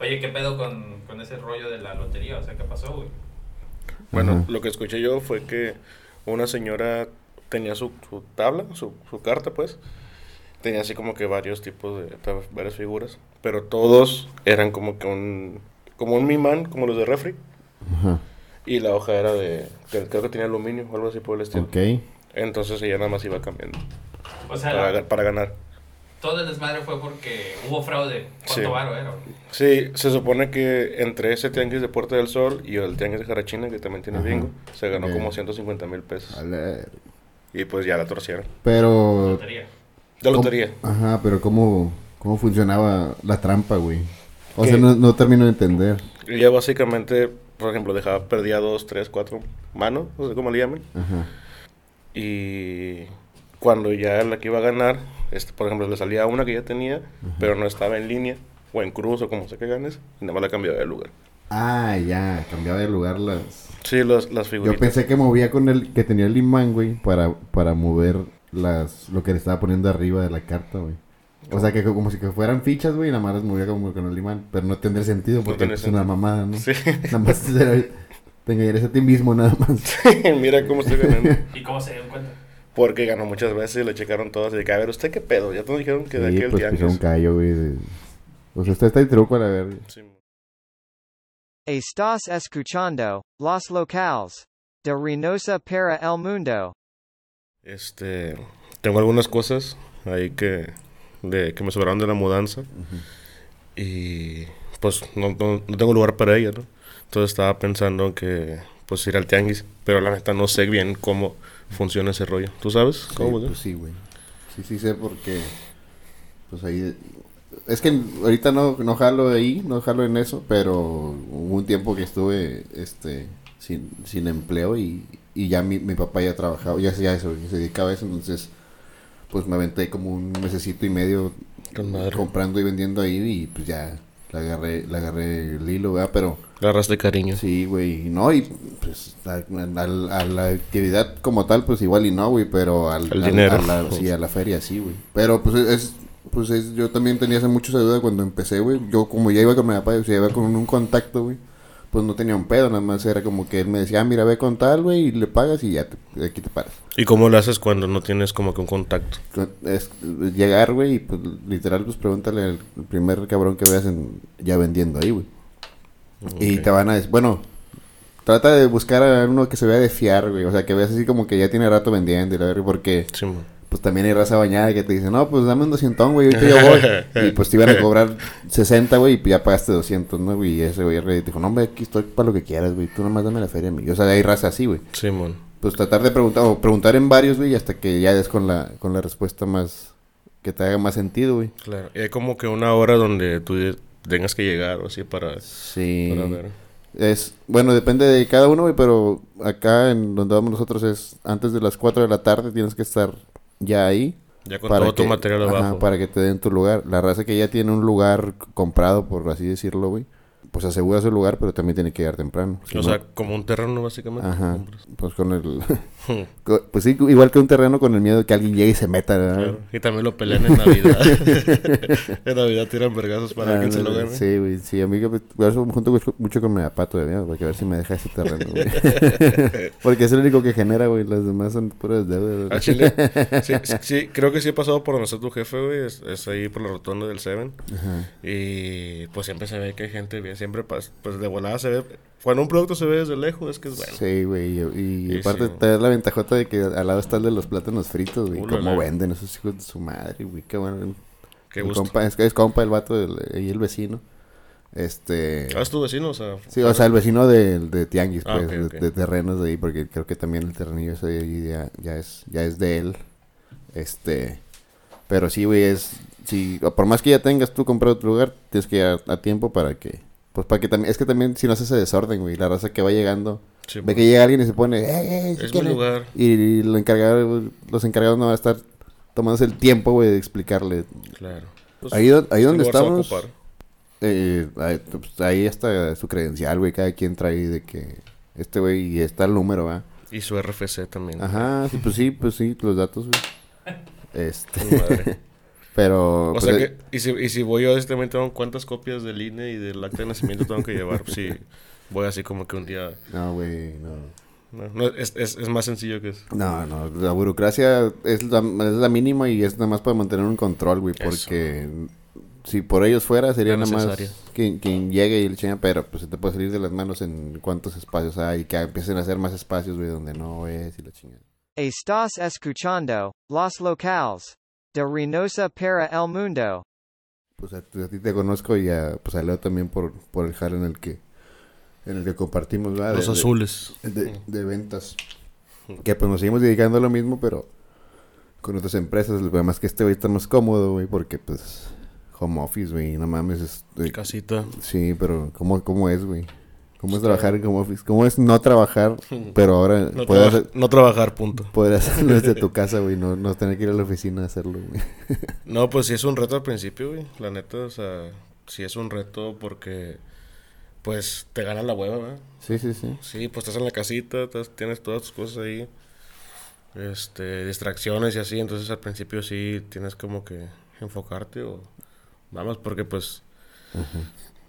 Oye, ¿qué pedo con, con ese rollo de la lotería? O sea, ¿qué pasó, güey? Bueno, Ajá. lo que escuché yo fue que una señora tenía su, su tabla, su, su carta, pues. Tenía así como que varios tipos de, varias figuras. Pero todos eran como que un, como un imán, como los de refri. Ajá. Y la hoja era de, que- creo que tenía aluminio o algo así por el estilo. Ok. Entonces ella nada más iba cambiando O sea, para, la- para ganar. Todo el desmadre fue porque hubo fraude. ¿Cuánto Sí. varo era? Sí, se supone que entre ese tianguis de Puerta del Sol y el tianguis de Jarachina, que también tiene bingo, se ganó Ok. como 150 mil pesos. A la- Y pues ya la torcieron. Pero... Lotería. De ¿cómo- lotería. Ajá, pero ¿cómo, cómo funcionaba la trampa, güey? O ¿Qué? sea, no, no termino de entender. Ya básicamente, por ejemplo, dejaba, perdía dos, tres, cuatro manos, no sé cómo le llaman. Ajá. Y cuando ya la que iba a ganar, este, por ejemplo, le salía una que ya tenía, pero no estaba en línea, o en cruz, o como sea que ganes, y nada más la cambiaba de lugar. Ah, ya, cambiaba de lugar las... Sí, las, las Yo figuritas. pensé que movía con el... Que tenía el imán, güey, para, para mover las... Lo que le estaba poniendo arriba de la carta, güey. O sea, que co- como si que fueran fichas, güey, y nada más las movía como con el imán. Pero no tendría sentido porque es una mamada, ¿no? Sí. Nada más te engañarías a ti mismo, nada más. Mira cómo estoy ganando. ¿Y cómo se dieron cuenta? Porque ganó muchas veces y le checaron todas. Y de que, a ver, ¿usted qué pedo? Ya te dijeron que de Sí, aquel pues un tianguis. callo, güey. de- O sea, está, está el truco a la verga. Sí. Estás escuchando los locales de Reynosa para el mundo. Este, tengo algunas cosas ahí que, de, que me sobraron de la mudanza. Y pues no, no, no tengo lugar para ella, ¿no? Entonces estaba pensando que pues ir al tianguis, pero la neta no sé bien cómo funciona ese rollo. ¿Tú sabes Sí, cómo? pues sí, güey. Sí, sí sé porque... Pues ahí... Es que ahorita no, no jalo ahí, no jalo en eso, pero hubo un tiempo que estuve este sin, sin empleo y, y ya mi, mi papá ya trabajaba, ya hacía eso, ya se dedicaba a eso, entonces pues me aventé como un mesecito y medio Con comprando y vendiendo ahí y pues ya le agarré, le agarré el hilo, ¿verdad? Pero Agarraste cariño. Sí, güey, no, y pues a, a- a la actividad como tal, pues igual y no, güey, pero al, dinero. a la, sí, a la feria, sí, güey. Pero pues es, pues es, yo también tenía esa duda cuando empecé, güey. Yo como ya iba con mi papá, o sea, iba con un contacto, güey, pues no tenía un pedo, nada más era como que él me decía, ah, mira, ve con tal, güey, y le pagas y ya, te- aquí te paras. ¿Y cómo lo haces cuando no tienes como que un contacto? Es llegar, güey, y pues literal, pues pregúntale al primer cabrón que veas en, ya vendiendo ahí, güey. Y te van a decir, bueno, trata de buscar a uno que se vea de fiar, güey. O sea, que veas así como que ya tiene rato vendiendo y la verga, porque Sí, mo. Pues también hay raza bañada que te dice, no, pues dame un 200, güey, ahorita yo voy. y pues te iban a cobrar 60, güey, y ya pagaste 200, ¿no, güey? Y ese güey te dijo, no, hombre, aquí estoy para lo que quieras, güey. Tú nomás dame la feria mí. O sea, hay raza así, güey. Simón. Pues tratar de preguntar, o preguntar en varios, güey, hasta que ya des con la, con la respuesta más, que te haga más sentido, güey. Claro. Y hay como que una hora donde tú tengas que llegar o así para, Sí. para ver. Es, bueno, depende de cada uno, güey, pero acá en donde vamos nosotros es antes de las 4 de la tarde tienes que estar ya ahí. Ya con todo tu material ajá, abajo. para que te den tu lugar. La raza que ya tiene un lugar comprado, por así decirlo, güey, pues asegura su lugar, pero también tiene que llegar temprano. Si o no- sea, como un terreno básicamente. ajá, pues con el... pues sí, igual que un terreno con el miedo de que alguien llegue y se meta, ¿verdad? Claro. Y también lo pelean en Navidad. en Navidad tiran vergazos para que se lo gane. Sí, güey, sí, a mí que por eso junto mucho- con mi papá todavía, güey, que a ver si me deja ese terreno, güey. Porque es el único que genera, güey, las demás son puras deudas. ¿A Chile? Sí, sí, sí, creo que sí he pasado por donde está tu jefe, güey. Es, es ahí por la rotonda del Seven. Ajá. Y pues siempre se ve que hay gente bien. Siempre, pues de volada se ve. Cuando un producto se ve desde lejos, es que es bueno. Sí, güey, y, y aparte sí. te da la ventajota de que al lado está el de los plátanos fritos, güey. Cómo venden esos hijos de su madre, güey, qué bueno. Qué gusto. compa- es compa el vato del, y el vecino. Este... Ah, es tu vecino, o sea. Sí, o sea, el vecino de, de Tianguis, Ah, pues, de- terrenos de ahí, porque creo que también el terrenillo ese de ahí ya, ya es, ya es de él. Este, pero sí, güey, es, si, por más que ya tengas tú comprado tu lugar, tienes que ir a, a tiempo para que, pues para que también, es que también si no hace ese desorden, güey, la raza que va llegando, Sí, ve que llega alguien y se pone, ¡eh, eh! Es mi ¿quién lugar. Y, lo encargado, los encargados no van a estar tomándose el tiempo, güey, de explicarle. Claro. Pues, Ahí, ahí donde estamos, eh, ahí, pues, ahí está su credencial, güey. Cada quien trae de que este güey y está el número, ¿va? Y su RFC también. Ajá, sí, pues sí, pues sí, los datos, güey. Este. Pero... O pues, sea eh, que, y si, y si voy yo, este también tengo cuántas copias del INE y del acta de nacimiento tengo que llevar. Si voy así como que un día. No, güey, no. No, no, es, es, es más sencillo que eso. No, no, la burocracia es la, es la mínima y es nada más para mantener un control, güey, Eso. porque si por ellos fuera sería No nada más necesario. quien, quien llegue y le chinga, pero pues se te puede salir de las manos en cuántos espacios hay, que empiecen a hacer más espacios, güey, donde no es y la chingada. Estás escuchando Los Locals de Reynosa para el Mundo. Pues a, a ti te conozco y a, pues a Leo también por, por el jale en el que en el que compartimos, ¿verdad? Los De- azules. de, de ventas. Que pues nos seguimos dedicando a lo mismo, pero con otras empresas. El problema es que este güey está más cómodo, güey, porque pues home office, güey, no mames. Es, güey, Casita. sí, pero ¿cómo, cómo es, güey? ¿Cómo es trabajar en home office? ¿Cómo es no trabajar, pero ahora No, poder, traba- hacer- no trabajar, punto. poder hacerlo desde tu casa, güey? No, no tener que ir a la oficina a hacerlo, güey. No, pues sí es un reto al principio, güey. La neta, o sea, sí es un reto porque, pues, te gana la hueva, ¿verdad? Sí, sí, sí. Sí, pues estás en la casita, estás- tienes todas tus cosas ahí. Este, distracciones y así. Entonces al principio sí tienes como que enfocarte o... Vamos, porque pues...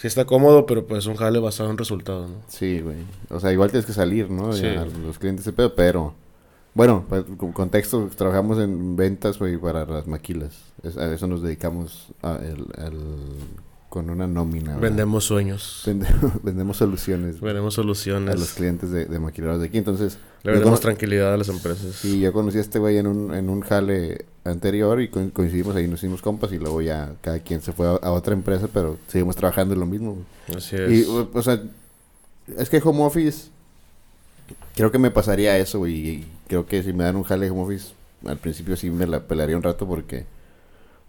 Sí está cómodo, pero pues un jale basado en resultados, ¿no? Sí, güey. O sea, igual tienes que salir, ¿no? Sí. A los clientes ese pedo, pero... Bueno, pues, con contexto, trabajamos en ventas, güey, para las maquilas. Es- a eso nos dedicamos a el, al- con una nómina. ¿verdad? Vendemos sueños. Vendemos, vendemos soluciones Vendemos a los soluciones. clientes de, de maquiladoras de aquí. Entonces, Le vendemos tranquilidad a las empresas. sí, yo conocí a este güey en un, en un jale anterior y co- coincidimos ahí, nos hicimos compas y luego ya cada quien se fue a, a otra empresa, pero seguimos trabajando en lo mismo, güey. Así es. Y, o, o sea, es que home office, creo que me pasaría eso, güey. Y creo que si me dan un jale home office, al principio sí me la pelaría un rato porque...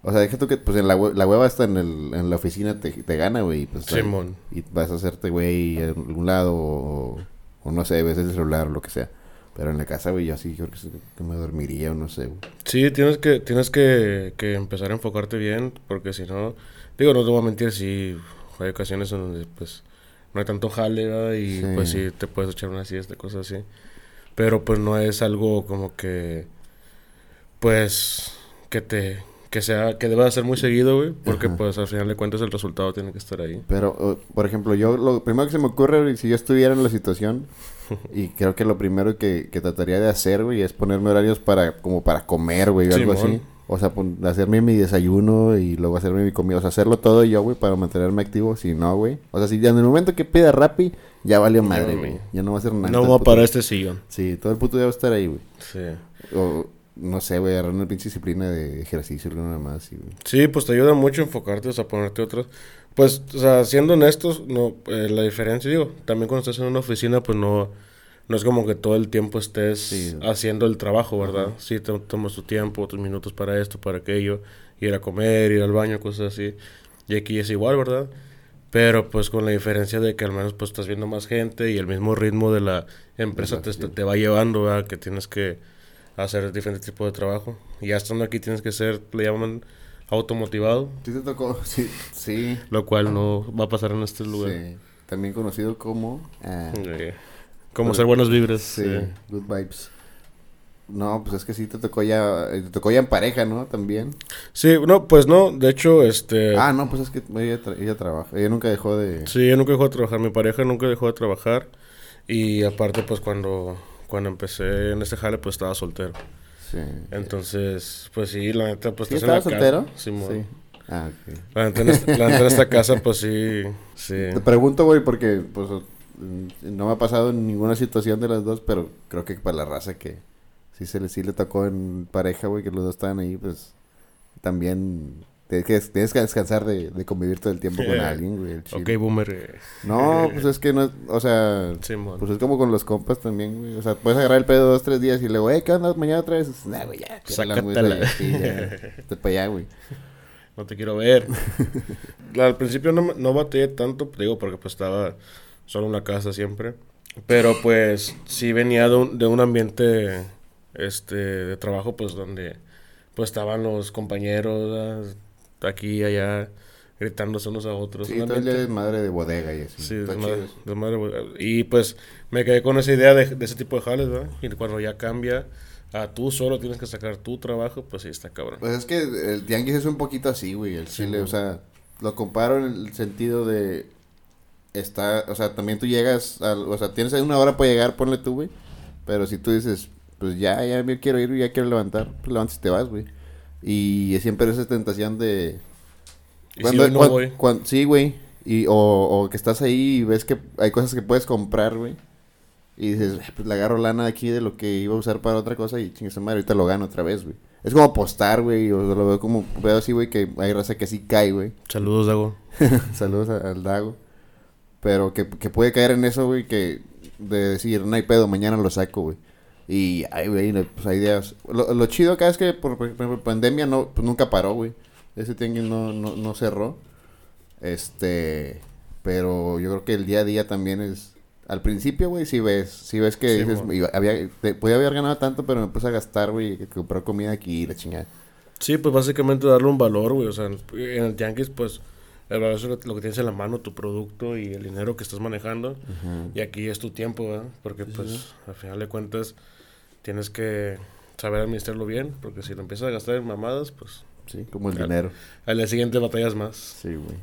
O sea, deja tú que, pues, en la, la hueva está en, el, en la oficina, te, te gana, güey. Pues, Simón. Y vas a hacerte, güey, a algún lado o, o no sé, ves el celular o lo que sea. Pero en la casa, güey, yo sí creo que, me dormiría o no sé, güey. Sí, tienes que, tienes que, que empezar a enfocarte bien, porque si no, digo, no te voy a mentir, sí, hay ocasiones en donde pues no hay tanto jale, ¿verdad? Y Sí. pues sí, te puedes echar una siesta, cosas así. Pero pues no es algo como que, pues, que te, que sea, que deba de ser muy seguido, güey, porque Ajá. pues al final de cuentas el resultado tiene que estar ahí. Pero, o- por ejemplo, yo lo primero que se me ocurre, güey, si yo estuviera en la situación, y creo que lo primero que, que trataría de hacer, güey, es ponerme horarios para, como para comer, güey, o algo así. O sea, hacerme mi desayuno y luego hacerme mi comida. O sea, hacerlo todo yo, güey, para mantenerme activo. Si no, güey. O sea, si en el momento que pida Rappi, ya valió madre, Ya, güey. Ya no va a hacer nada. No voy a parar este sillón. Sí, todo el puto día va a estar ahí, güey. Sí. O, no sé, güey, agarrar una pinche disciplina de ejercicio, alguna más, sí, güey. Sí, pues te ayuda mucho enfocarte, o sea, ponerte otras. Pues, o sea, siendo honestos, no, eh, la diferencia, digo, también cuando estás en una oficina, pues no, no es como que todo el tiempo estés Sí. haciendo el trabajo, ¿verdad? Sí, te tomas tu tiempo, tus minutos para esto, para aquello, ir a comer, ir al baño, cosas así. Y aquí es igual, ¿verdad? Pero pues con la diferencia de que al menos pues estás viendo más gente y el mismo ritmo de la empresa te, te va llevando, ¿verdad? Que tienes que hacer diferentes tipos de trabajo. Y ya estando aquí tienes que ser, le llaman automotivado, Sí te tocó, sí, sí. lo cual no va a pasar en este lugar. sí. También conocido como... ah, como ser buenas vibras. Sí, good vibes. No, pues es que sí te tocó ya, eh, te tocó ya en pareja, ¿no? También. Sí, no, pues no, de hecho, este... Ah, no, pues es que ella, tra- ella trabaja, ella nunca dejó de... Sí, ella nunca dejó de trabajar, mi pareja nunca dejó de trabajar. Y aparte, pues cuando, cuando empecé en este jale, pues estaba soltero. Sí. Entonces, pues sí, la neta, pues ¿Sí estás en estaba la soltero? casa. Simón. Sí. Ah, ok. La neta, en esta, la neta, en esta casa, pues sí, sí. Te pregunto, güey, porque pues no me ha pasado en ninguna situación de las dos, pero creo que para la raza que sí se le, sí le tocó en pareja, güey, que los dos estaban ahí, pues también tienes que, tienes que descansar de, de convivir todo el tiempo con alguien, güey. Ok, boomer. No, pues es que no, o sea, Simón. pues es como con los compas también, güey. O sea, puedes agarrar el pedo dos, tres días y luego, eh, ¿qué onda? Mañana otra vez. Nah, güey, ya. Sácatela. Sí, ya. Vete para allá, güey. No te quiero ver. Al principio no, no batallé tanto, digo, porque pues estaba solo en la casa siempre. Pero pues sí venía de un, de un ambiente este de trabajo pues donde pues estaban los compañeros ¿verdad? Aquí y allá gritándose unos a otros. Sí, todo el madre de bodega y así. Sí, desmadre- desmadre, güey. y pues me quedé con esa idea de, de ese tipo de jales, ¿verdad? Y cuando ya cambia, a tú solo tienes que sacar tu trabajo, pues sí está cabrón. Pues es que el tianguis es un poquito así, güey, el chile, o sea, lo comparo en el sentido de está, o sea, también tú llegas, al, o sea, tienes ahí una hora para llegar, ponle tú, güey, pero si tú dices, pues ya, ya me quiero ir, ya quiero levantar, pues levantas y te vas, güey. Y siempre esa tentación de Y si hoy no cuan- voy. cuan- sí, güey, y o, o que estás ahí y ves que hay cosas que puedes comprar, güey. Y dices, "Eh, pues le agarro lana aquí de lo que iba a usar para otra cosa y chingue madre, ahorita lo gano otra vez, güey. Es como apostar, güey, o lo veo como, veo así, güey, que hay raza que sí cae, güey. Saludos, Dago. Saludos a- al Dago. Pero que, que puede caer en eso, güey, que de decir, no hay pedo, mañana lo saco, güey. Y, ay, güey, pues hay días. Lo, lo chido acá es que por, por- por pandemia no, pues nunca paró, güey. Ese tianguis no, no, no cerró. Este, pero yo creo que el día a día también es... Al principio, güey, sí ves, sí ves que Sí, dices, iba- había, te- podía haber ganado tanto, pero me puse a gastar, güey, que comida aquí y la chingada. Sí, pues básicamente darle un valor, güey. O sea, en en el tianguis, pues, el valor es lo lo que tienes en la mano, tu producto y el dinero que estás manejando. Y aquí es tu tiempo, ¿verdad? Porque, pues, al final de cuentas, tienes que saber administrarlo bien. Porque si lo empiezas a gastar en mamadas, pues, Sí, como el dinero. al día siguiente batallas más. Sí, güey.